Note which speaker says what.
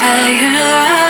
Speaker 1: tell you